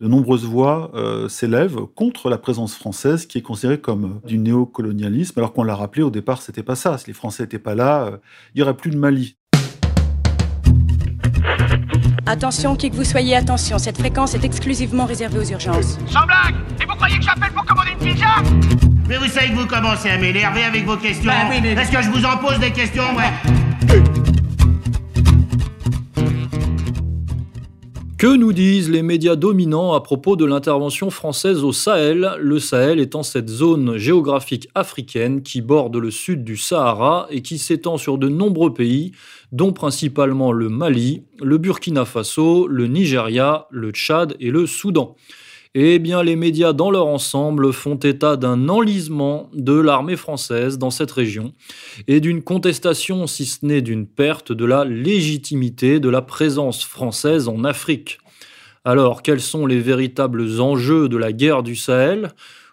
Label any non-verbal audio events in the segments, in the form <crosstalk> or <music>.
de nombreuses voix euh, s'élèvent contre la présence française qui est considérée comme du néocolonialisme, alors qu'on l'a rappelé au départ, c'était pas ça. Si les Français n'étaient pas là, euh, il n'y aurait plus de Mali. Attention, qui que vous soyez, attention, cette fréquence est exclusivement réservée aux urgences. Sans blague Et vous croyez que j'appelle pour commander une pizza? Mais vous savez que vous commencez à m'énerver avec vos questions. Bah oui, mais- Est-ce que je vous en pose des questions, ouais Que nous disent les médias dominants à propos de l'intervention française au Sahel? Le Sahel étant cette zone géographique africaine qui borde le sud du Sahara et qui s'étend sur de nombreux pays, dont principalement le Mali, le Burkina Faso, le Nigeria, le Tchad et le Soudan. Eh bien, les médias dans leur ensemble font état d'un enlisement de l'armée française dans cette région et d'une contestation, si ce n'est d'une perte, de la légitimité de la présence française en Afrique. Alors, quels sont les véritables enjeux de la guerre du Sahel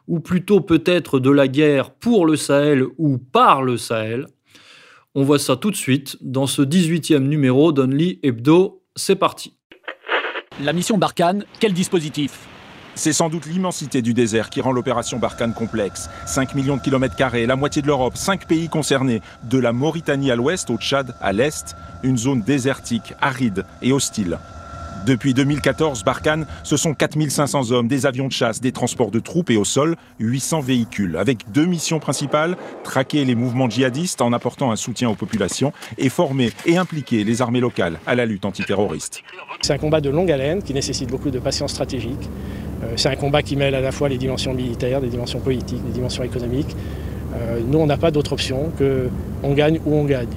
Ou plutôt peut-être de la guerre pour le Sahel ou par le Sahel? On voit ça tout de suite dans ce 18e numéro d'Only Hebdo. C'est parti. La mission Barkhane, quel dispositif? C'est sans doute l'immensité du désert qui rend l'opération Barkhane complexe. 5 millions de kilomètres carrés, la moitié de l'Europe, 5 pays concernés, de la Mauritanie à l'ouest au Tchad à l'est, une zone désertique, aride et hostile. Depuis 2014, Barkhane, ce sont 4500 hommes, des avions de chasse, des transports de troupes et au sol, 800 véhicules, avec deux missions principales, traquer les mouvements djihadistes en apportant un soutien aux populations et former et impliquer les armées locales à la lutte antiterroriste. C'est un combat de longue haleine qui nécessite beaucoup de patience stratégique. Euh, C'est un combat qui mêle à la fois les dimensions militaires, des dimensions politiques, des dimensions économiques. Euh, Nous, on n'a pas d'autre option que on gagne ou on gagne.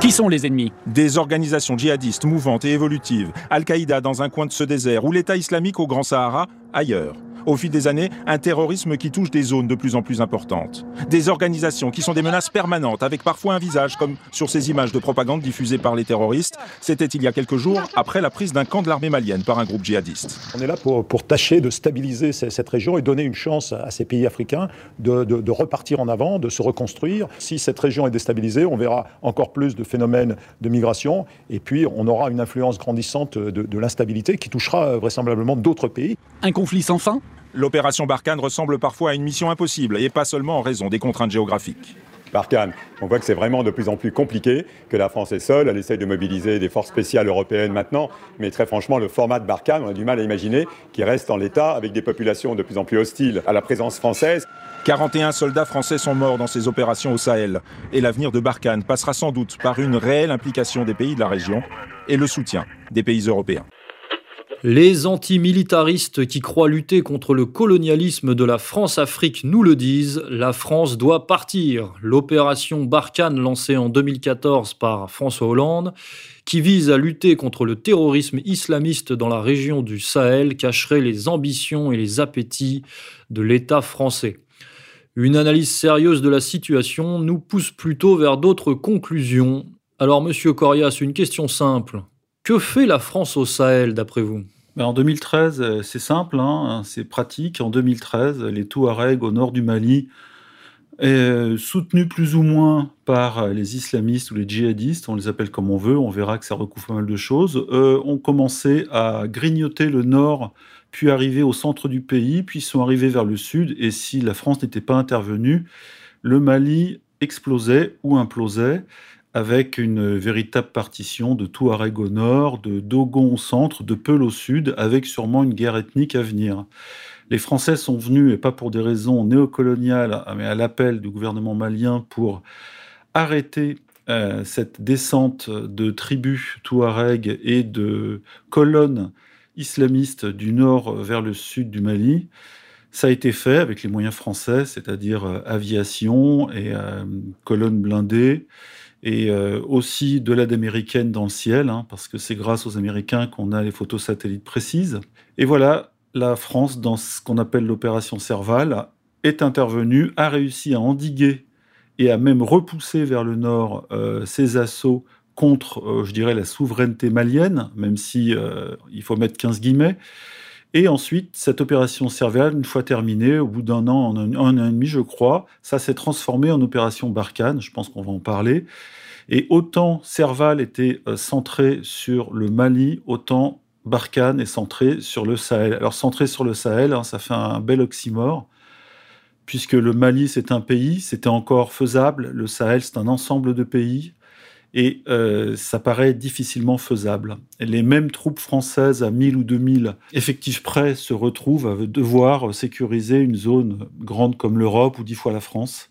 Qui sont les ennemis? Des organisations djihadistes mouvantes et évolutives, Al-Qaïda dans un coin de ce désert ou l'État islamique au Grand Sahara ailleurs. Au fil des années, un terrorisme qui touche des zones de plus en plus importantes. Des organisations qui sont des menaces permanentes, avec parfois un visage, comme sur ces images de propagande diffusées par les terroristes. C'était il y a quelques jours, après la prise d'un camp de l'armée malienne par un groupe djihadiste. On est là pour, pour tâcher de stabiliser ce- cette région et donner une chance à ces pays africains de, de- de repartir en avant, de se reconstruire. Si cette région est déstabilisée, on verra encore plus de phénomènes de migration et puis on aura une influence grandissante de, de l'instabilité qui touchera euh, vraisemblablement d'autres pays. Un conflit sans fin? L'opération Barkhane ressemble parfois à une mission impossible, et pas seulement en raison des contraintes géographiques. Barkhane, on voit que c'est vraiment de plus en plus compliqué, que la France est seule, elle essaye de mobiliser des forces spéciales européennes maintenant, mais très franchement, le format de Barkhane, on a du mal à imaginer qu'il reste en l'état avec des populations de plus en plus hostiles à la présence française. 41 soldats français sont morts dans ces opérations au Sahel, et l'avenir de Barkhane passera sans doute par une réelle implication des pays de la région et le soutien des pays européens. Les antimilitaristes qui croient lutter contre le colonialisme de la France-Afrique nous le disent, la France doit partir. L'opération Barkhane lancée en 2014 par François Hollande, qui vise à lutter contre le terrorisme islamiste dans la région du Sahel, cacherait les ambitions et les appétits de l'État français. Une analyse sérieuse de la situation nous pousse plutôt vers d'autres conclusions. Alors, monsieur Corias, une question simple. Que fait la France au Sahel, d'après vous? Ben, en 2013, euh, c'est simple, hein, c'est pratique. En 2013, les Touaregs au nord du Mali, euh, soutenus plus ou moins par euh, les islamistes ou les djihadistes, on les appelle comme on veut, on verra que ça recouvre pas mal de choses, ont commencé à grignoter le nord, puis arriver au centre du pays, puis sont arrivés vers le sud. Et si la France n'était pas intervenue, le Mali explosait ou implosait avec une véritable partition de Touareg au nord, de Dogon au centre, de Peul au sud, avec sûrement une guerre ethnique à venir. Les Français sont venus, et pas pour des raisons néocoloniales, mais à l'appel du gouvernement malien pour arrêter euh, cette descente de tribus Touareg et de colonnes islamistes du nord vers le sud du Mali. Ça a été fait avec les moyens français, c'est-à-dire euh, aviation et euh, colonnes blindées et euh, aussi de l'aide américaine dans le ciel, hein, parce que c'est grâce aux Américains qu'on a les photos satellites précises. Et voilà, la France, dans ce qu'on appelle l'opération Serval, est intervenue, a réussi à endiguer et à même repousser vers le nord euh, ses assauts contre, euh, je dirais, la souveraineté malienne, même si il faut mettre 15 guillemets. Et ensuite, cette opération Serval, une fois terminée, au bout d'un an, un, un an et demi, je crois, ça s'est transformé en opération Barkhane. Je pense qu'on va en parler. Et autant Serval était euh, centré sur le Mali, autant Barkhane est centré sur le Sahel. Alors centré sur le Sahel, hein, ça fait un bel oxymore, puisque le Mali c'est un pays, c'était encore faisable, le Sahel c'est un ensemble de pays, et euh, ça paraît difficilement faisable. Les mêmes troupes françaises à 1000 ou 2000 effectifs près se retrouvent à devoir sécuriser une zone grande comme l'Europe ou dix fois la France.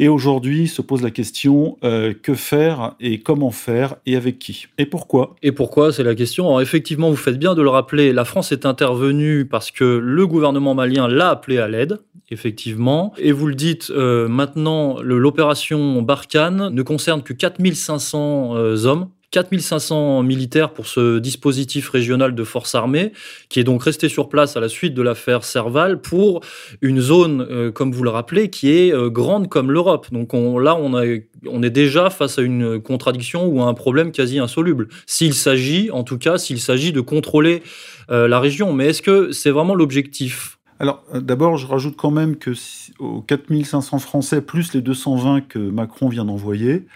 Et aujourd'hui se pose la question euh, que faire et comment faire et avec qui et pourquoi? Et pourquoi? C'est la question. Alors effectivement, vous faites bien de le rappeler. La France est intervenue parce que le gouvernement malien l'a appelé à l'aide, effectivement. Et vous le dites, euh, maintenant, l'opération Barkhane ne concerne que 4500 euh, hommes 4500 militaires pour ce dispositif régional de force armée, qui est donc resté sur place à la suite de l'affaire Serval pour une zone, euh, comme vous le rappelez, qui est euh, grande comme l'Europe. Donc on, là, on, est déjà face à une contradiction ou à un problème quasi insoluble. S'il s'agit, en tout cas, s'il s'agit de contrôler euh, la région. Mais est-ce que c'est vraiment l'objectif? Alors, d'abord, je rajoute quand même que aux 4500 Français, plus les 220 que Macron vient d'envoyer,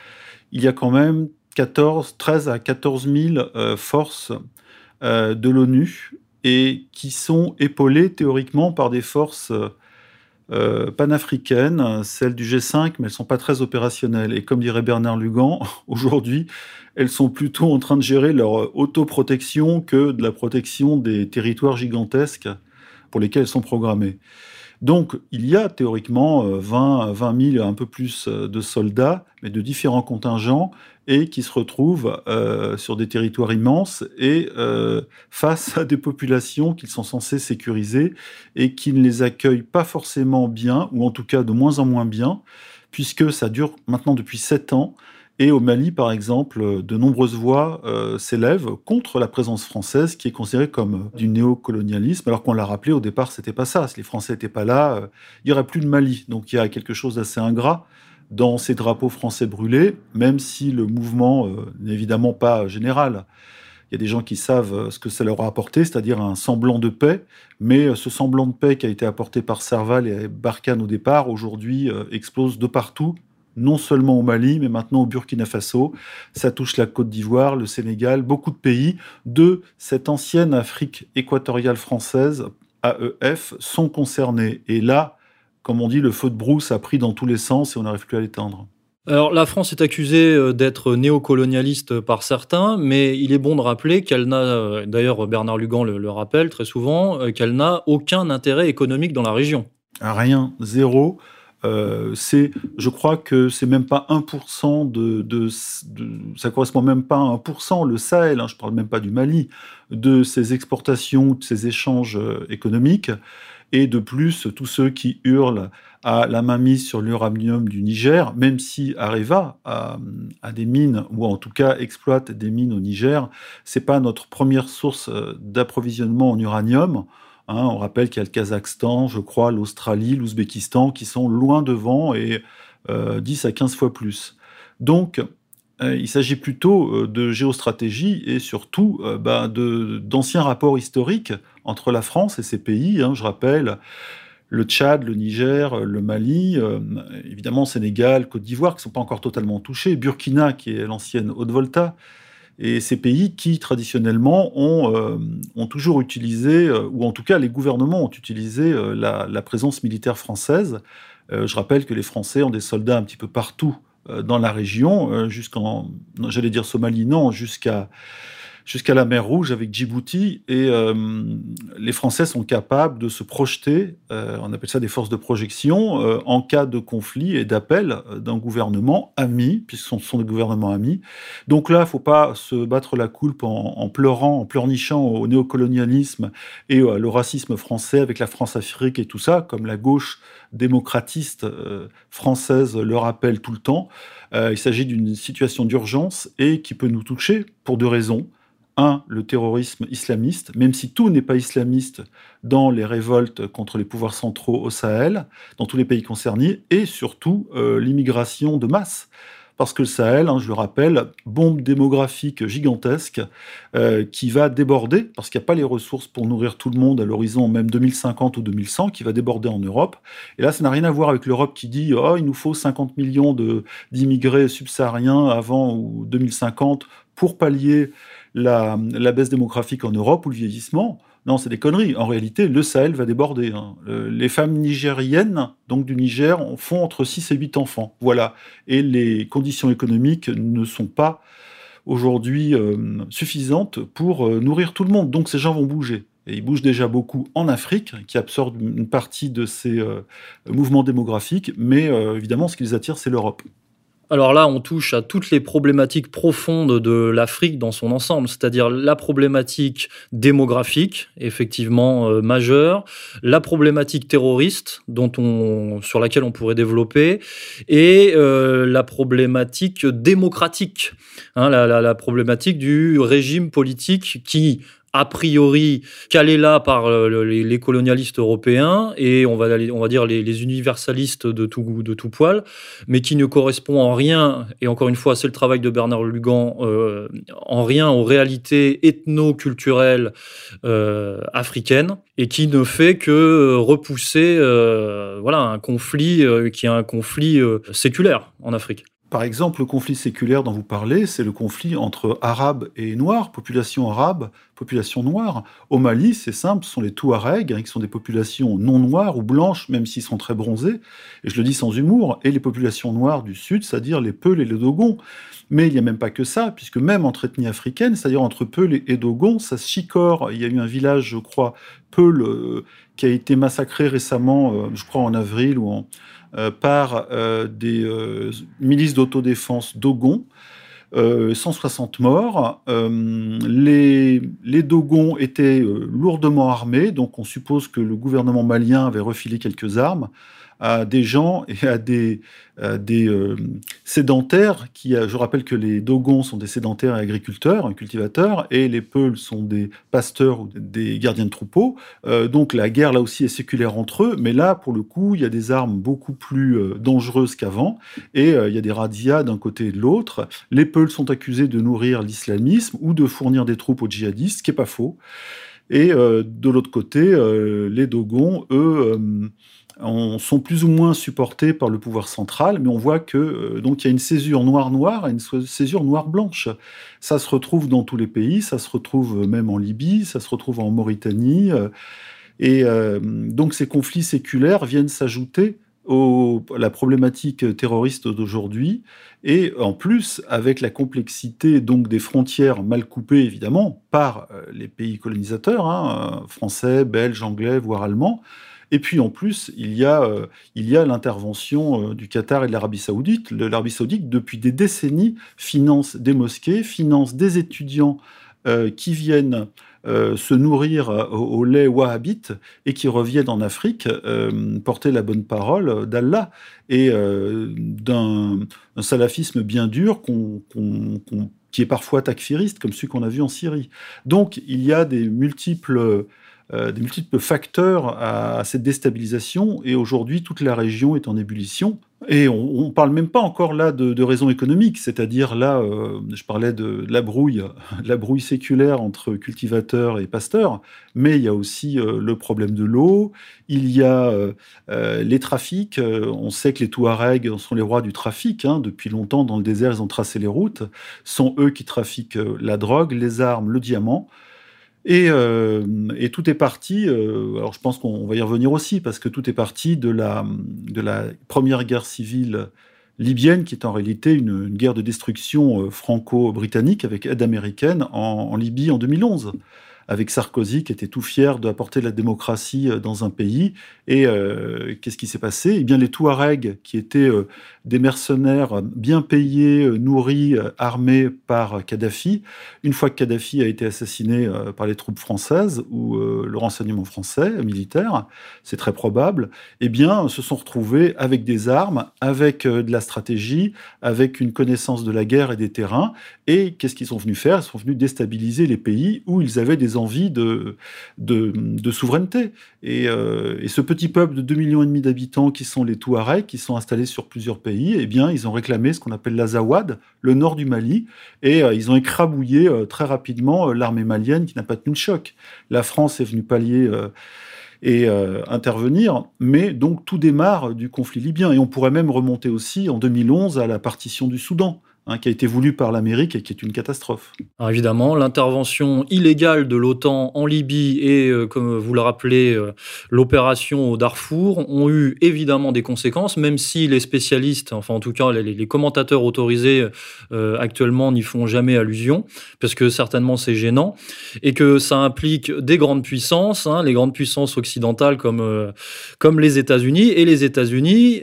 il y a quand même 14, 13 à 14 000 euh, forces euh, de l'ONU et qui sont épaulées théoriquement par des forces euh, panafricaines, celles du G5, mais elles ne sont pas très opérationnelles. Et comme dirait Bernard Lugan, <laughs> aujourd'hui, elles sont plutôt en train de gérer leur autoprotection que de la protection des territoires gigantesques pour lesquels elles sont programmées. Donc, il y a théoriquement 20, 20 000, un peu plus de soldats, mais de différents contingents, et qui se retrouvent euh, sur des territoires immenses et euh, face à des populations qu'ils sont censés sécuriser et qui ne les accueillent pas forcément bien, ou en tout cas de moins en moins bien, puisque ça dure maintenant depuis sept ans. Et au Mali, par exemple, de nombreuses voix euh, s'élèvent contre la présence française, qui est considérée comme du néocolonialisme, alors qu'on l'a rappelé au départ, c'était pas ça. Si les Français n'étaient pas là, il n'y aurait plus de Mali. Donc il y a quelque chose d'assez ingrat dans ces drapeaux français brûlés, même si le mouvement euh, n'est évidemment pas général. Il y a des gens qui savent euh, ce que ça leur a apporté, c'est-à-dire un semblant de paix, mais euh, ce semblant de paix qui a été apporté par Serval et Barkhane au départ, aujourd'hui explose de partout, non seulement au Mali, mais maintenant au Burkina Faso. Ça touche la Côte d'Ivoire, le Sénégal, beaucoup de pays de cette ancienne Afrique équatoriale française, AEF, sont concernés. Et là, comme on dit, le feu de brousse a pris dans tous les sens et on n'arrive plus à l'éteindre. Alors la France est accusée euh, d'être néocolonialiste par certains, mais il est bon de rappeler qu'elle n'a, euh, d'ailleurs Bernard Lugan le, rappelle très souvent, euh, qu'elle n'a aucun intérêt économique dans la région. Rien, zéro. c'est, je crois que c'est même pas 1% de, de, ça correspond même pas à 1%, le Sahel, hein, je parle même pas du Mali, de ses exportations, de ses échanges économiques et de plus tous ceux qui hurlent à la mainmise sur l'uranium du Niger, même si Areva a, des mines, ou en tout cas exploite des mines au Niger, c'est pas notre première source euh, d'approvisionnement en uranium. Hein. on rappelle qu'il y a le Kazakhstan, je crois, l'Australie, l'Ouzbékistan, qui sont loin devant et 10 euh, à 15 fois plus. Donc, euh, il s'agit plutôt de géostratégie et surtout bah, d'anciens rapports historiques entre la France et ces pays. Hein. je rappelle le Tchad, le Niger, le Mali, évidemment Sénégal, Côte d'Ivoire, qui ne sont pas encore totalement touchés, Burkina, qui est l'ancienne Haute-Volta, et ces pays qui, traditionnellement, ont, toujours utilisé, ou en tout cas les gouvernements ont utilisé la, présence militaire française. je rappelle que les Français ont des soldats un petit peu partout euh, dans la région, euh, jusqu'en, j'allais dire Somalie, non, jusqu'à jusqu'à la mer Rouge avec Djibouti. Et euh, les Français sont capables de se projeter, on appelle ça des forces de projection, en cas de conflit et d'appel d'un gouvernement ami, puisque ce sont des gouvernements amis. Donc là, il ne faut pas se battre la coulpe en, pleurant, en pleurnichant au néocolonialisme et au racisme français avec la France-Afrique et tout ça, comme la gauche démocratiste euh, française le rappelle tout le temps. Euh, il s'agit d'une situation d'urgence et qui peut nous toucher pour deux raisons. Un, le terrorisme islamiste, même si tout n'est pas islamiste dans les révoltes contre les pouvoirs centraux au Sahel, dans tous les pays concernés, et surtout euh, l'immigration de masse parce que le Sahel, hein, je le rappelle, bombe démographique gigantesque euh, qui va déborder, parce qu'il n'y a pas les ressources pour nourrir tout le monde à l'horizon même 2050 ou 2100, qui va déborder en Europe. Et là, ça n'a rien à voir avec l'Europe qui dit oh, il nous faut 50 millions d'immigrés subsahariens avant ou 2050 pour pallier la, baisse démographique en Europe ou le vieillissement. Non, c'est des conneries. En réalité, le Sahel va déborder. Hein. les femmes nigériennes, donc du Niger, font entre 6 et 8 enfants. Voilà. Et les conditions économiques ne sont pas aujourd'hui euh, suffisantes pour euh, nourrir tout le monde. Donc ces gens vont bouger. Et ils bougent déjà beaucoup en Afrique, qui absorbe une partie de ces euh, mouvements démographiques, mais évidemment, ce qui les attire, c'est l'Europe. Alors là, on touche à toutes les problématiques profondes de l'Afrique dans son ensemble, c'est-à-dire la problématique démographique, effectivement euh, majeure, la problématique terroriste, sur laquelle on pourrait développer, et euh, la problématique démocratique, hein, la problématique du régime politique qui a priori calé là par euh, les, colonialistes européens et on va, on va dire les, universalistes de tout, de tout poil, mais qui ne correspond en rien, et encore une fois c'est le travail de Bernard Lugan, euh, en rien aux réalités ethno-culturelles euh, africaines, et qui ne fait que repousser voilà, un conflit qui est un conflit séculaire en Afrique. Par exemple, le conflit séculaire dont vous parlez, c'est le conflit entre arabes et noirs, population arabe, population noire. Au Mali, c'est simple, ce sont les Touaregs, hein, qui sont des populations non noires ou blanches, même s'ils sont très bronzés, et je le dis sans humour, et les populations noires du sud, c'est-à-dire les Peuls et les Dogons. Mais il n'y a même pas que ça, puisque même entre ethnies africaines, c'est-à-dire entre Peuls et Dogons, ça se chicore. Il y a eu un village, je crois, Peul, euh, qui a été massacré récemment, euh, je crois en avril ou en par euh, des euh, milices d'autodéfense Dogon. 160 morts. les, les Dogons étaient lourdement armés, donc on suppose que le gouvernement malien avait refilé quelques armes à des gens et à des, des euh, sédentaires qui, je rappelle que les Dogons sont des sédentaires et agriculteurs, cultivateurs, et les Peuls sont des pasteurs ou des gardiens de troupeaux. Euh, donc la guerre là aussi est séculaire entre eux, mais là pour le coup il y a des armes beaucoup plus euh, dangereuses qu'avant et il y a des razzias d'un côté et de l'autre. Les Peuls sont accusés de nourrir l'islamisme ou de fournir des troupes aux djihadistes, ce qui est pas faux. Et de l'autre côté, les Dogons, eux, sont plus ou moins supportés par le pouvoir central, mais on voit que euh, donc il y a une césure noire-noire et une césure noire-blanche. Ça se retrouve dans tous les pays, ça se retrouve même en Libye, ça se retrouve en Mauritanie, euh, et euh, donc ces conflits séculaires viennent s'ajouter à la problématique terroriste d'aujourd'hui, et en plus avec la complexité donc des frontières mal coupées évidemment par les pays colonisateurs, hein, français, belges, anglais, voire allemands. Et puis en plus, il y a, euh, il y a l'intervention euh, du Qatar et de l'Arabie saoudite. L'Arabie saoudite, depuis des décennies, finance des mosquées, finance des étudiants euh, qui viennent se nourrir au, lait wahhabite et qui reviennent en Afrique porter la bonne parole d'Allah et d'un salafisme bien dur qui est parfois takfiriste, comme celui qu'on a vu en Syrie. Donc il y a des multiples des multiples facteurs à, cette déstabilisation. Et aujourd'hui, toute la région est en ébullition. Et on ne parle même pas encore là de, raisons économiques, c'est-à-dire là, euh, je parlais de, la brouille, <laughs> la brouille séculaire entre cultivateurs et pasteurs, mais il y a aussi euh, le problème de l'eau, il y a les trafics. on sait que les Touaregs sont les rois du trafic. Hein. depuis longtemps, dans le désert, ils ont tracé les routes. sont eux qui trafiquent la drogue, les armes, le diamant. Euh, et, tout est parti, euh, alors je pense qu'on va y revenir aussi, parce que tout est parti de la, première guerre civile libyenne, qui est en réalité une, guerre de destruction euh, franco-britannique avec aide américaine en, en Libye en 2011 avec Sarkozy qui était tout fier d'apporter la démocratie euh, dans un pays. Et euh, qu'est-ce qui s'est passé? Eh bien, les Touaregs, qui étaient euh, des mercenaires bien payés, nourris, armés par Kadhafi, une fois que Kadhafi a été assassiné par les troupes françaises ou le renseignement français militaire, c'est très probable, eh bien, se sont retrouvés avec des armes, avec de la stratégie, avec une connaissance de la guerre et des terrains. Et qu'est-ce qu'ils sont venus faire? Ils sont venus déstabiliser les pays où ils avaient des envie de, de, souveraineté. Euh, et, ce petit peuple de 2,5 millions d'habitants qui sont les Touaregs, qui sont installés sur plusieurs pays, eh bien, ils ont réclamé ce qu'on appelle l'Azawad, le nord du Mali, et euh, ils ont écrabouillé euh, très rapidement l'armée malienne qui n'a pas tenu le choc. La France est venue pallier et intervenir. Mais donc tout démarre du conflit libyen. Et on pourrait même remonter aussi en 2011 à la partition du Soudan. Hein, qui a été voulu par l'Amérique et qui est une catastrophe. Évidemment, l'intervention illégale de l'OTAN en Libye et, euh, comme vous le rappelez, euh, l'opération au Darfour ont eu évidemment des conséquences, même si les spécialistes, enfin en tout cas les, les commentateurs autorisés euh, actuellement n'y font jamais allusion, parce que certainement c'est gênant, et que ça implique des grandes puissances, hein, les grandes puissances occidentales comme, comme les États-Unis, et les États-Unis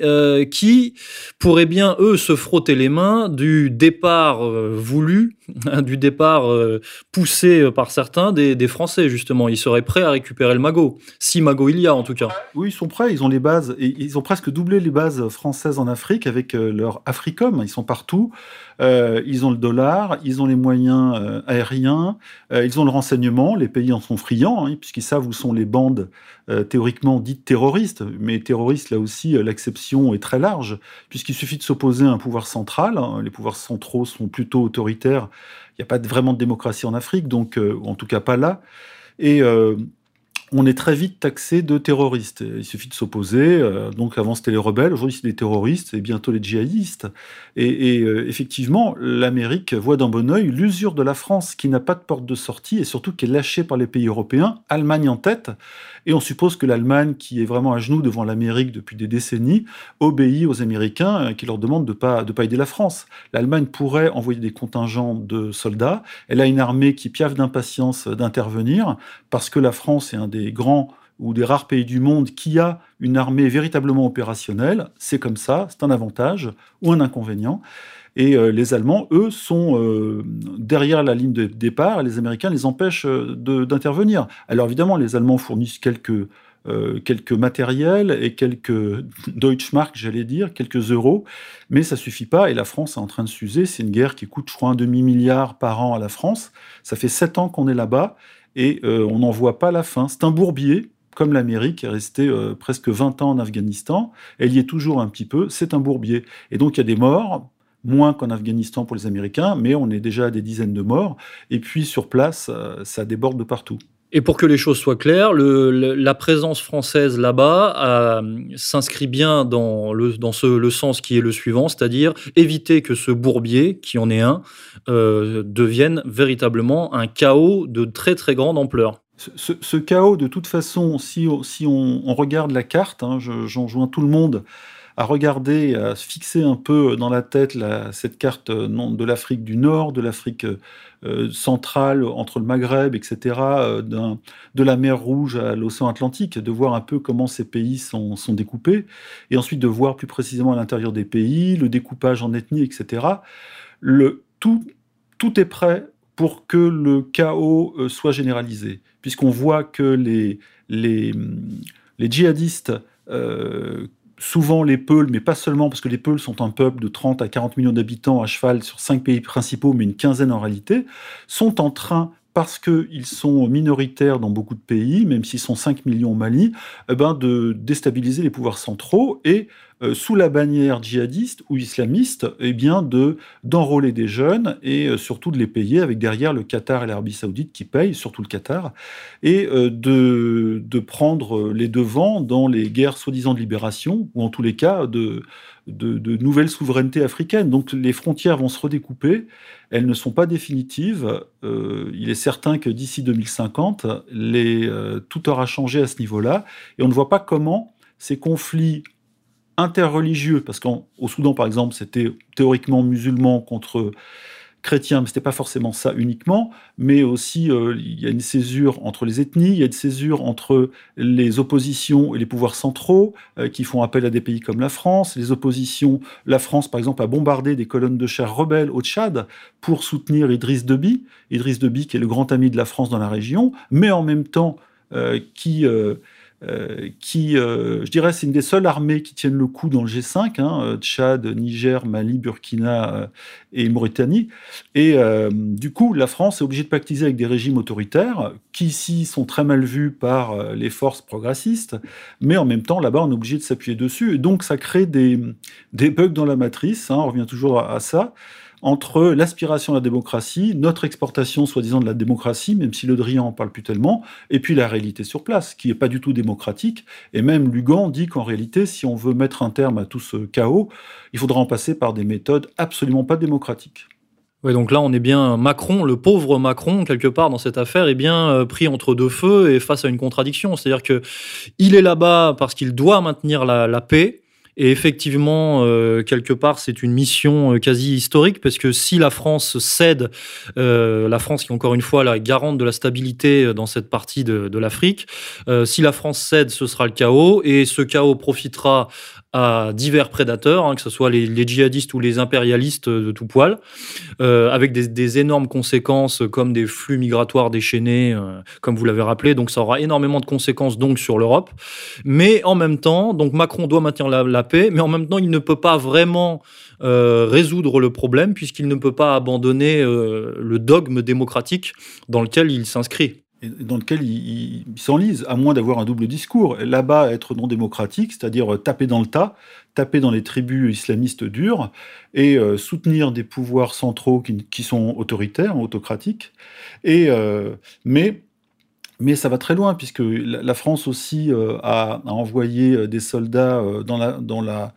qui pourraient bien, eux, se frotter les mains du départ euh, voulu, <laughs> du départ euh, poussé euh, par certains des, Français, justement. Ils seraient prêts à récupérer le magot, si magot il y a en tout cas. Oui, ils sont prêts, ils ont les bases, ils ont presque doublé les bases françaises en Afrique avec leur Africom, ils sont partout. Ils ont le dollar, ils ont les moyens aériens, ils ont le renseignement, les pays en sont friands, hein, puisqu'ils savent où sont les bandes théoriquement dites terroristes. Mais terroristes, là aussi, l'acception est très large, puisqu'il suffit de s'opposer à un pouvoir central. Hein, les pouvoirs centraux sont plutôt autoritaires. Il n'y a pas vraiment de démocratie en Afrique, donc euh, en tout cas pas là. Et euh, on est très vite taxé de terroristes. Il suffit de s'opposer. Euh, donc avant c'était les rebelles, aujourd'hui c'est les terroristes et bientôt les djihadistes. Et, euh, effectivement, l'Amérique voit d'un bon oeil l'usure de la France qui n'a pas de porte de sortie et surtout qui est lâchée par les pays européens, Allemagne en tête. Et on suppose que l'Allemagne, qui est vraiment à genoux devant l'Amérique depuis des décennies, obéit aux Américains euh, qui leur demandent de pas, de pas aider la France. L'Allemagne pourrait envoyer des contingents de soldats. Elle a une armée qui piaffe d'impatience d'intervenir parce que la France est un des des grands ou des rares pays du monde qui a une armée véritablement opérationnelle. C'est comme ça, c'est un avantage ou un inconvénient. Et euh, les Allemands, eux, sont euh, derrière la ligne de départ les Américains les empêchent euh, d'intervenir. Alors évidemment, les Allemands fournissent quelques, quelques matériels et quelques Deutschmark, j'allais dire, quelques euros, mais ça suffit pas et la France est en train de s'user. C'est une guerre qui coûte, je crois, un demi-milliard par an à la France. Ça fait sept ans qu'on est là-bas et euh, on n'en voit pas la fin. C'est un bourbier, comme l'Amérique est restée euh, presque 20 ans en Afghanistan, elle y est toujours un petit peu, c'est un bourbier. Et donc il y a des morts, moins qu'en Afghanistan pour les Américains, mais on est déjà à des dizaines de morts, et puis sur place, euh, ça déborde de partout. Et pour que les choses soient claires, la présence française là-bas s'inscrit bien dans, le, dans ce, le sens qui est le suivant, c'est-à-dire éviter que ce bourbier, qui en est un, euh, devienne véritablement un chaos de très très grande ampleur. Ce, chaos, de toute façon, si, si on, regarde la carte, hein, j'en joins tout le monde à regarder, à se fixer un peu dans la tête cette carte euh, de l'Afrique du Nord, de l'Afrique euh, centrale, entre le Maghreb, etc., euh, de la mer Rouge à l'océan Atlantique, de voir un peu comment ces pays sont, découpés, et ensuite de voir plus précisément à l'intérieur des pays, le découpage en ethnie, etc. Le, tout, est prêt pour que le chaos soit généralisé, puisqu'on voit que les, djihadistes souvent les Peuls, mais pas seulement, parce que les Peuls sont un peuple de 30 à 40 millions d'habitants à cheval sur cinq pays principaux, mais une quinzaine en réalité, sont en train parce qu'ils sont minoritaires dans beaucoup de pays, même s'ils sont 5 millions au Mali, eh ben de déstabiliser les pouvoirs centraux et euh, sous la bannière djihadiste ou islamiste, eh bien de d'enrôler des jeunes et euh, surtout de les payer avec derrière le Qatar et l'Arabie Saoudite qui payent, surtout le Qatar, et euh, de, de prendre les devants dans les guerres soi-disant de libération ou en tous les cas de, de, nouvelles souverainetés africaines. Donc les frontières vont se redécouper, elles ne sont pas définitives. il est certain que d'ici 2050, les, tout aura changé à ce niveau-là, et on ne voit pas comment ces conflits interreligieux, parce qu'au Soudan, par exemple, c'était théoriquement musulman contre chrétien, mais ce n'était pas forcément ça uniquement, mais aussi euh, il y a une césure entre les ethnies, il y a une césure entre les oppositions et les pouvoirs centraux euh, qui font appel à des pays comme la France. Les oppositions, la France par exemple a bombardé des colonnes de chair rebelles au Tchad pour soutenir Idriss Déby, Idriss Déby qui est le grand ami de la France dans la région, mais en même temps euh, qui euh, qui, euh, je dirais, c'est une des seules armées qui tiennent le coup dans le G5, hein, euh, Tchad, Niger, Mali, Burkina et Mauritanie. Et du coup, la France est obligée de pactiser avec des régimes autoritaires qui ici sont très mal vus par les forces progressistes, mais en même temps, là-bas, on est obligé de s'appuyer dessus. Et donc, ça crée des, bugs dans la matrice, hein, on revient toujours à, ça. Entre l'aspiration à la démocratie, notre exportation soi-disant de la démocratie, même si Le Drian en parle plus tellement, et puis la réalité sur place, qui n'est pas du tout démocratique. Et même Lugan dit qu'en réalité, si on veut mettre un terme à tout ce chaos, il faudra en passer par des méthodes absolument pas démocratiques. Oui, donc là, on est bien Macron, le pauvre Macron, quelque part dans cette affaire, est bien euh, pris entre deux feux et face à une contradiction. C'est-à-dire que il est là-bas parce qu'il doit maintenir la paix, et effectivement, euh, quelque part, c'est une mission euh, quasi historique parce que si la France cède, euh, la France qui encore une fois la garante de la stabilité dans cette partie de, de l'Afrique, si la France cède, ce sera le chaos et ce chaos profitera à divers prédateurs, hein, que ce soit les, djihadistes ou les impérialistes de tout poil, euh, avec des, énormes conséquences comme des flux migratoires déchaînés, euh, comme vous l'avez rappelé. Donc ça aura énormément de conséquences donc sur l'Europe. Mais en même temps, donc Macron doit maintenir la, paix, mais en même temps il ne peut pas vraiment euh, résoudre le problème puisqu'il ne peut pas abandonner euh, le dogme démocratique dans lequel il s'inscrit dans lequel il, s'enlise, à moins d'avoir un double discours. Là-bas, être non démocratique, c'est-à-dire taper dans le tas, taper dans les tribus islamistes dures et euh, soutenir des pouvoirs centraux qui, sont autoritaires, autocratiques. Et, euh, mais, mais ça va très loin, puisque la, France aussi euh, a, envoyé des soldats dans la, euh,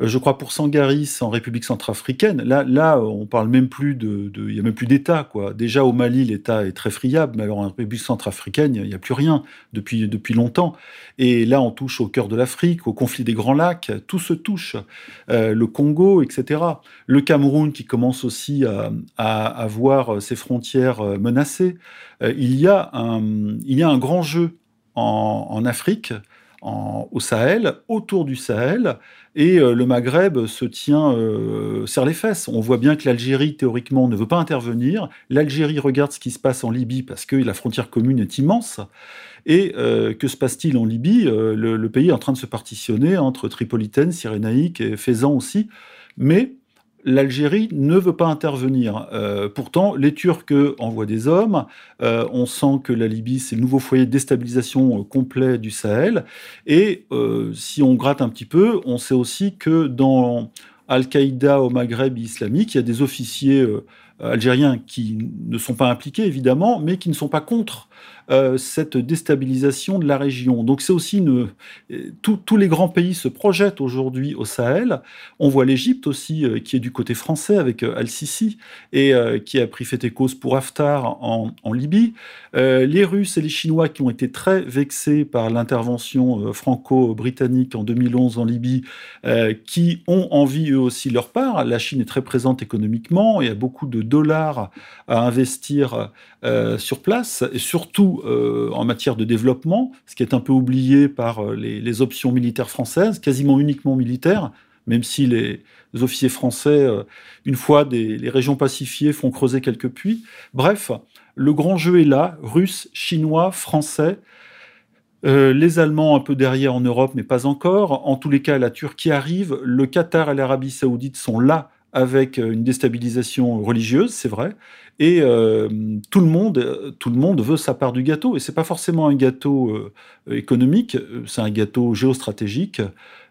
je crois pour Sangaris en République centrafricaine, là, là, on parle même plus de, il y a même plus d'État, quoi. Déjà au Mali, l'État est très friable, mais alors en République centrafricaine, il n'y a plus rien depuis depuis longtemps. Et là, on touche au cœur de l'Afrique, au conflit des Grands Lacs, tout se touche. Euh, le Congo, etc. Le Cameroun qui commence aussi à, voir ses frontières euh, menacées. il y a un, il y a un grand jeu en Afrique au Sahel, autour du Sahel, et euh, le Maghreb se tient, euh, serre les fesses. On voit bien que l'Algérie, théoriquement, ne veut pas intervenir. L'Algérie regarde ce qui se passe en Libye parce que la frontière commune est immense. Et euh, que se passe-t-il en Libye? Le, le, pays est en train de se partitionner entre Tripolitaine, Cyrénaïque et Faisan aussi. Mais l'Algérie ne veut pas intervenir. Euh, pourtant, les Turcs envoient des hommes. Euh, on sent que la Libye, c'est le nouveau foyer de déstabilisation euh, complet du Sahel. Et si on gratte un petit peu, on sait aussi que dans Al-Qaïda au Maghreb islamique, il y a des officiers algériens qui ne sont pas impliqués, évidemment, mais qui ne sont pas contre euh, cette déstabilisation de la région. Donc c'est aussi une... tous les grands pays se projettent aujourd'hui au Sahel. On voit l'Égypte aussi euh, qui est du côté français avec euh, Al-Sisi et qui a pris fait et cause pour Haftar en, Libye. les Russes et les Chinois qui ont été très vexés par l'intervention franco-britannique en 2011 en Libye, qui ont envie eux aussi leur part. La Chine est très présente économiquement, y a beaucoup de dollars à investir sur place et surtout euh, en matière de développement, ce qui est un peu oublié par euh, les, options militaires françaises, quasiment uniquement militaires, même si les, officiers français, euh, une fois des, les régions pacifiées, font creuser quelques puits. Bref, le grand jeu est là, russe, chinois, français. Les Allemands un peu derrière en Europe, mais pas encore. En tous les cas, la Turquie arrive. Le Qatar et l'Arabie saoudite sont là avec euh, une déstabilisation religieuse, c'est vrai, et euh, tout le monde, tout le monde veut sa part du gâteau. Et c'est pas forcément un gâteau euh, économique, c'est un gâteau géostratégique.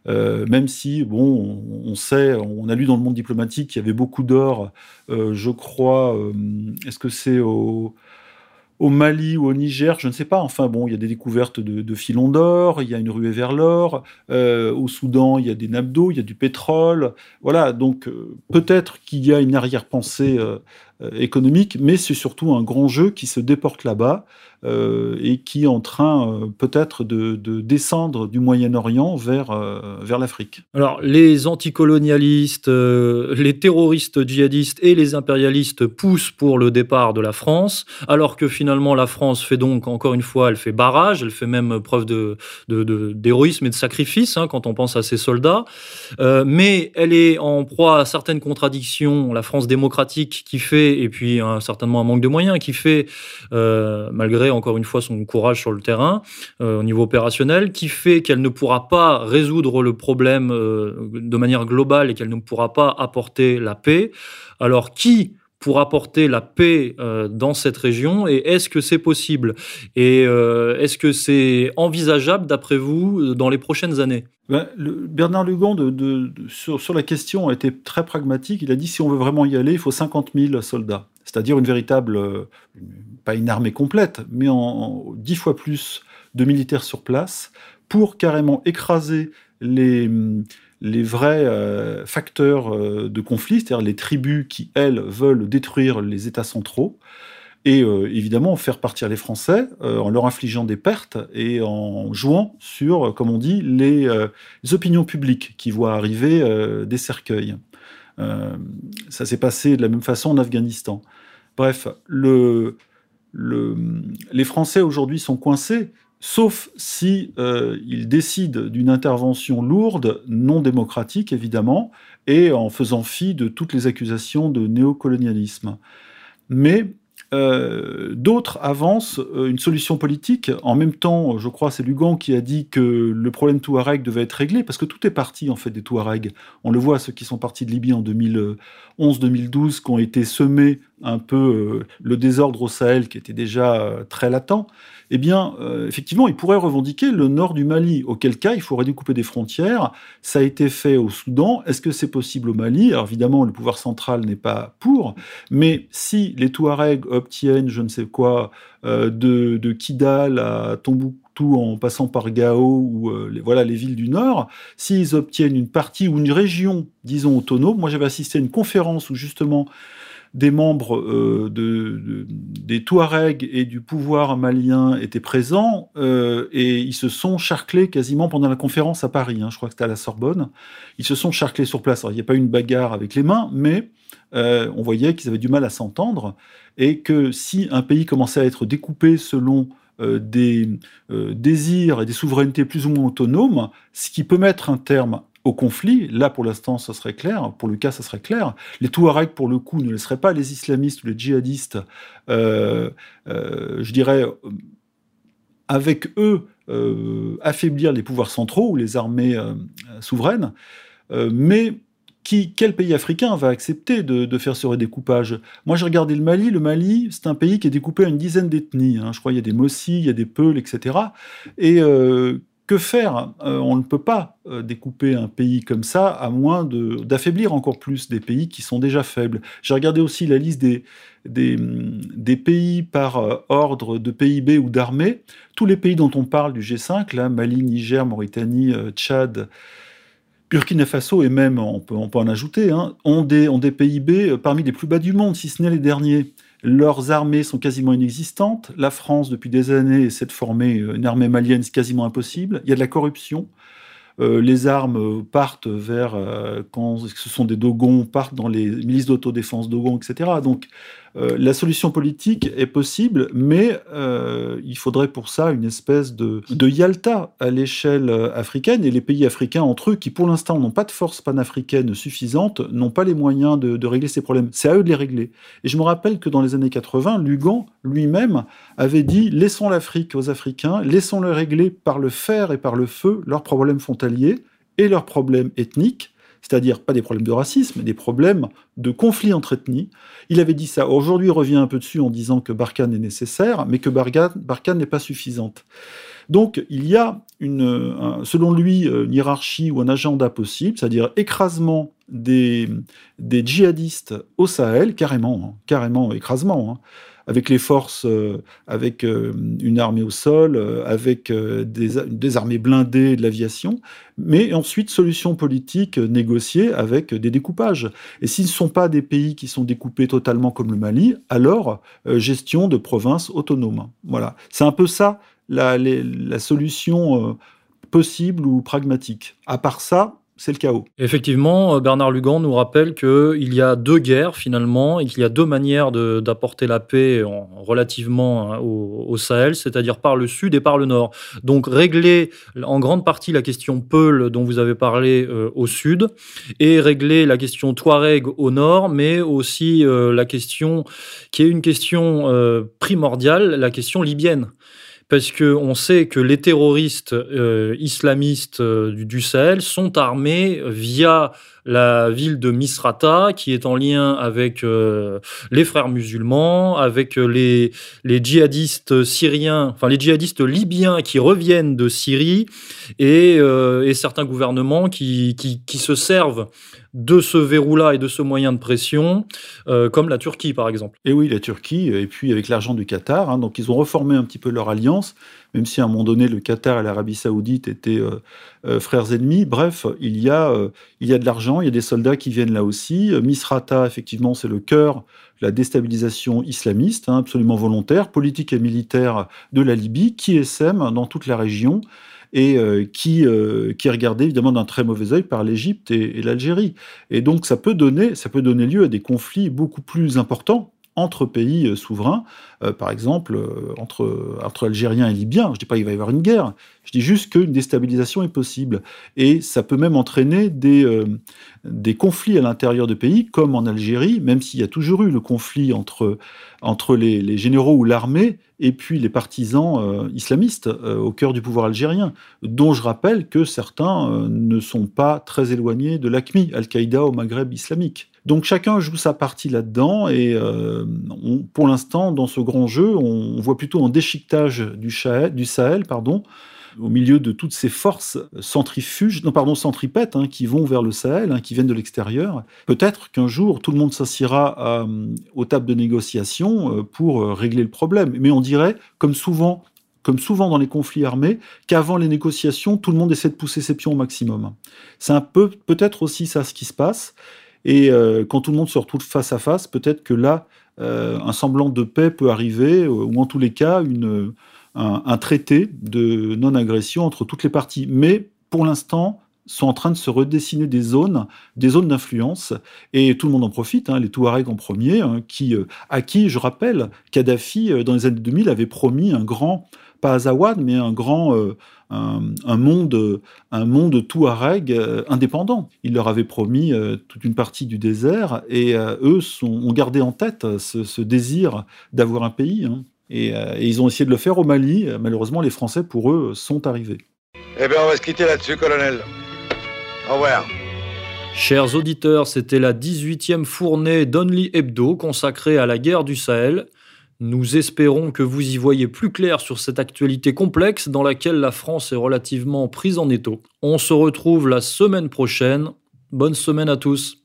Euh, même si, bon, on, sait, on a lu dans le monde diplomatique qu'il y avait beaucoup d'or. Euh, je crois, euh, est-ce que c'est au au Mali ou au Niger, je ne sais pas. Enfin bon, il y a des découvertes de, filons d'or, il y a une ruée vers l'or. Euh, au Soudan, il y a des nappes d'eau, il y a du pétrole. Voilà, donc euh, peut-être qu'il y a une arrière-pensée euh économique, mais c'est surtout un grand jeu qui se déporte là-bas euh, et qui est en train euh, peut-être de, de, descendre du Moyen-Orient vers, euh, vers l'Afrique. Alors les anticolonialistes, euh, les terroristes djihadistes et les impérialistes poussent pour le départ de la France, alors que finalement la France fait donc, encore une fois, elle fait barrage, elle fait même preuve d'héroïsme de, de, et de sacrifice hein, quand on pense à ses soldats, euh, mais elle est en proie à certaines contradictions, la France démocratique qui fait, et puis un, certainement un manque de moyens, qui fait, euh, malgré encore une fois son courage sur le terrain euh, au niveau opérationnel, qui fait qu'elle ne pourra pas résoudre le problème euh, de manière globale et qu'elle ne pourra pas apporter la paix. Alors qui pour apporter la paix euh, dans cette région Et est-ce que c'est possible Et euh, est-ce que c'est envisageable, d'après vous, dans les prochaines années? Ben, Bernard Lugan, de, sur, sur, la question, a été très pragmatique. Il a dit si on veut vraiment y aller, il faut 50 000 soldats. C'est-à-dire une véritable, pas une armée complète, mais en, dix fois plus de militaires sur place pour carrément écraser les, les vrais euh, facteurs euh, de conflit, c'est-à-dire les tribus qui, elles, veulent détruire les États centraux, et euh, évidemment faire partir les Français en leur infligeant des pertes et en jouant sur, comme on dit, les, opinions publiques qui voient arriver des cercueils. ça s'est passé de la même façon en Afghanistan. Bref, le, les Français aujourd'hui sont coincés sauf si euh, il décide d'une intervention lourde, non démocratique évidemment, et en faisant fi de toutes les accusations de néocolonialisme. Mais euh, d'autres avancent euh, une solution politique. En même temps, je crois, c'est Lugan qui a dit que le problème Touareg devait être réglé, parce que tout est parti en fait des Touaregs. On le voit, ceux qui sont partis de Libye en 2011-2012, qui ont été semés un peu le désordre au Sahel, qui était déjà très latent eh bien, euh, effectivement, il pourrait revendiquer le nord du Mali, auquel cas il faudrait découper des frontières. Ça a été fait au Soudan. Est-ce que c'est possible au Mali? Alors évidemment, le pouvoir central n'est pas pour, mais si les Touaregs obtiennent, je ne sais quoi, euh, de, Kidal à Tombouctou en passant par Gao ou euh, les, voilà les villes du Nord, s'ils obtiennent une partie ou une région, disons autonome, moi j'avais assisté à une conférence où justement des membres euh, de, des Touaregs et du pouvoir malien étaient présents euh, et ils se sont charclés quasiment pendant la conférence à Paris. Hein, je crois que c'était à la Sorbonne. Ils se sont charclés sur place. il n'y a pas eu une bagarre avec les mains, mais euh, on voyait qu'ils avaient du mal à s'entendre et que si un pays commençait à être découpé selon des désirs et des souverainetés plus ou moins autonomes, ce qui peut mettre un terme au conflit. Là, pour l'instant, ça serait clair. Pour le cas, ça serait clair. Les Touaregs, pour le coup, ne laisseraient pas les islamistes ou les djihadistes, euh, euh, je dirais, avec eux, euh, affaiblir les pouvoirs centraux ou les armées souveraines. mais qui, quel pays africain va accepter de, faire ce redécoupage? Moi, j'ai regardé le Mali. Le Mali, c'est un pays qui est découpé à une dizaine d'ethnies. Hein. Je crois qu'il y a des Mossi, il y a des Peuls, etc. Et que faire euh, On ne peut pas euh, découper un pays comme ça à moins d'affaiblir encore plus des pays qui sont déjà faibles. J'ai regardé aussi la liste des, des, pays par euh, ordre de PIB ou d'armée. Tous les pays dont on parle du G5, là, Mali, Niger, Mauritanie, Tchad, Burkina Faso et même, on peut, en ajouter, hein, ont des PIB parmi les plus bas du monde, si ce n'est les derniers. Leurs armées sont quasiment inexistantes. La France, depuis des années, essaie de former une armée malienne, c'est quasiment impossible. Il y a de la corruption. Euh, les armes partent vers, euh, quand ce sont des dogons, partent dans les milices d'autodéfense dogons, etc. Donc euh, la solution politique est possible, mais il faudrait pour ça une espèce de, de Yalta à l'échelle africaine, et les pays africains entre eux, qui pour l'instant n'ont pas de force panafricaine suffisante, n'ont pas les moyens de, de régler ces problèmes. C'est à eux de les régler. Et je me rappelle que dans les années 80, Lugan lui-même avait dit laissons l'Afrique aux Africains, laissons-le régler par le fer et par le feu leurs problèmes frontaliers et leurs problèmes ethniques, c'est-à-dire pas des problèmes de racisme, mais des problèmes de conflit entre ethnies. Il avait dit ça. Aujourd'hui, il revient un peu dessus en disant que Barkhane est nécessaire, mais que Barkhane n'est pas suffisante. Donc, il y a, une, selon lui, une hiérarchie ou un agenda possible, c'est-à-dire écrasement des, des djihadistes au Sahel, carrément, hein, carrément écrasement. Hein avec les forces, euh, avec euh, une armée au sol, euh, avec des, armées blindées de l'aviation, mais ensuite solution politique négociée avec des découpages. Et s'ils ne sont pas des pays qui sont découpés totalement comme le Mali, alors gestion de provinces autonomes. Voilà, c'est un peu ça la, la solution possible ou pragmatique. À part ça, c'est le chaos. Effectivement, euh, Bernard Lugan nous rappelle qu'il y a deux guerres finalement et qu'il y a deux manières d'apporter la paix relativement hein, au, Sahel, c'est-à-dire par le sud et par le nord. Donc régler en grande partie la question Peul dont vous avez parlé euh, au sud et régler la question Touareg au nord, mais aussi euh, la question qui est une question primordiale, la question libyenne parce qu'on sait que les terroristes euh, islamistes euh, du, Sahel sont armés via la ville de Misrata, qui est en lien avec les frères musulmans, avec les, djihadistes syriens, enfin les djihadistes libyens qui reviennent de Syrie, et, certains gouvernements qui, qui se servent de ce verrou-là et de ce moyen de pression, euh, comme la Turquie par exemple. Et oui, la Turquie, et puis avec l'argent du Qatar, hein, donc ils ont reformé un petit peu leur alliance, même si à un moment donné le Qatar et l'Arabie saoudite étaient euh, euh, frères ennemis. Bref, il y, a, il y a de l'argent, il y a des soldats qui viennent là aussi. Misrata, effectivement, c'est le cœur la déstabilisation islamiste, hein, absolument volontaire, politique et militaire de la Libye, qui sème dans toute la région et euh, qui, euh, qui est regardé évidemment d'un très mauvais œil par l'Égypte et, l'Algérie. Et donc ça peut, donner, ça peut donner lieu à des conflits beaucoup plus importants entre pays euh, souverains, par exemple entre, entre Algériens et Libyens. Je ne dis pas qu'il va y avoir une guerre, je dis juste qu'une déstabilisation est possible. Et ça peut même entraîner des, conflits à l'intérieur de pays, comme en Algérie, même s'il y a toujours eu le conflit entre, les, les généraux ou l'armée et puis les partisans euh, islamistes euh, au cœur du pouvoir algérien, dont je rappelle que certains euh, ne sont pas très éloignés de l'ACMI, Al-Qaïda au Maghreb islamique. Donc chacun joue sa partie là-dedans et pour l'instant, dans ce grand jeu, on, voit plutôt un déchiquetage du, Sahel, pardon, au milieu de toutes ces forces centrifuges, non pardon, centripètes, hein, qui vont vers le Sahel, hein, qui viennent de l'extérieur. Peut-être qu'un jour, tout le monde s'assiera euh, aux tables de négociation euh, pour euh, régler le problème. Mais on dirait, comme souvent, comme souvent dans les conflits armés, qu'avant les négociations, tout le monde essaie de pousser ses pions au maximum. C'est un peu, peut-être aussi ça ce qui se passe. Et quand tout le monde se retrouve face à face, peut-être que là, un semblant de paix peut arriver, ou en tous les cas, un, traité de non-agression entre toutes les parties. Mais pour l'instant, sont en train de se redessiner des zones, des zones d'influence, et tout le monde en profite, hein, les Touaregs en premier, hein, qui, euh, à qui, je rappelle, Kadhafi, euh, dans les années 2000, avait promis un grand, pas Azawad, mais un grand, euh, un, monde, un monde Touareg indépendant. Il leur avait promis toute une partie du désert, et eux sont, ont gardé en tête ce, désir d'avoir un pays. Hein. Euh, et, ils ont essayé de le faire au Mali. Malheureusement, les Français, pour eux, sont arrivés. Eh bien, on va se quitter là-dessus, colonel. Au revoir. Chers auditeurs, c'était la 18e fournée d'Only Hebdo consacrée à la guerre du Sahel. Nous espérons que vous y voyez plus clair sur cette actualité complexe dans laquelle la France est relativement prise en étau. On se retrouve la semaine prochaine. Bonne semaine à tous.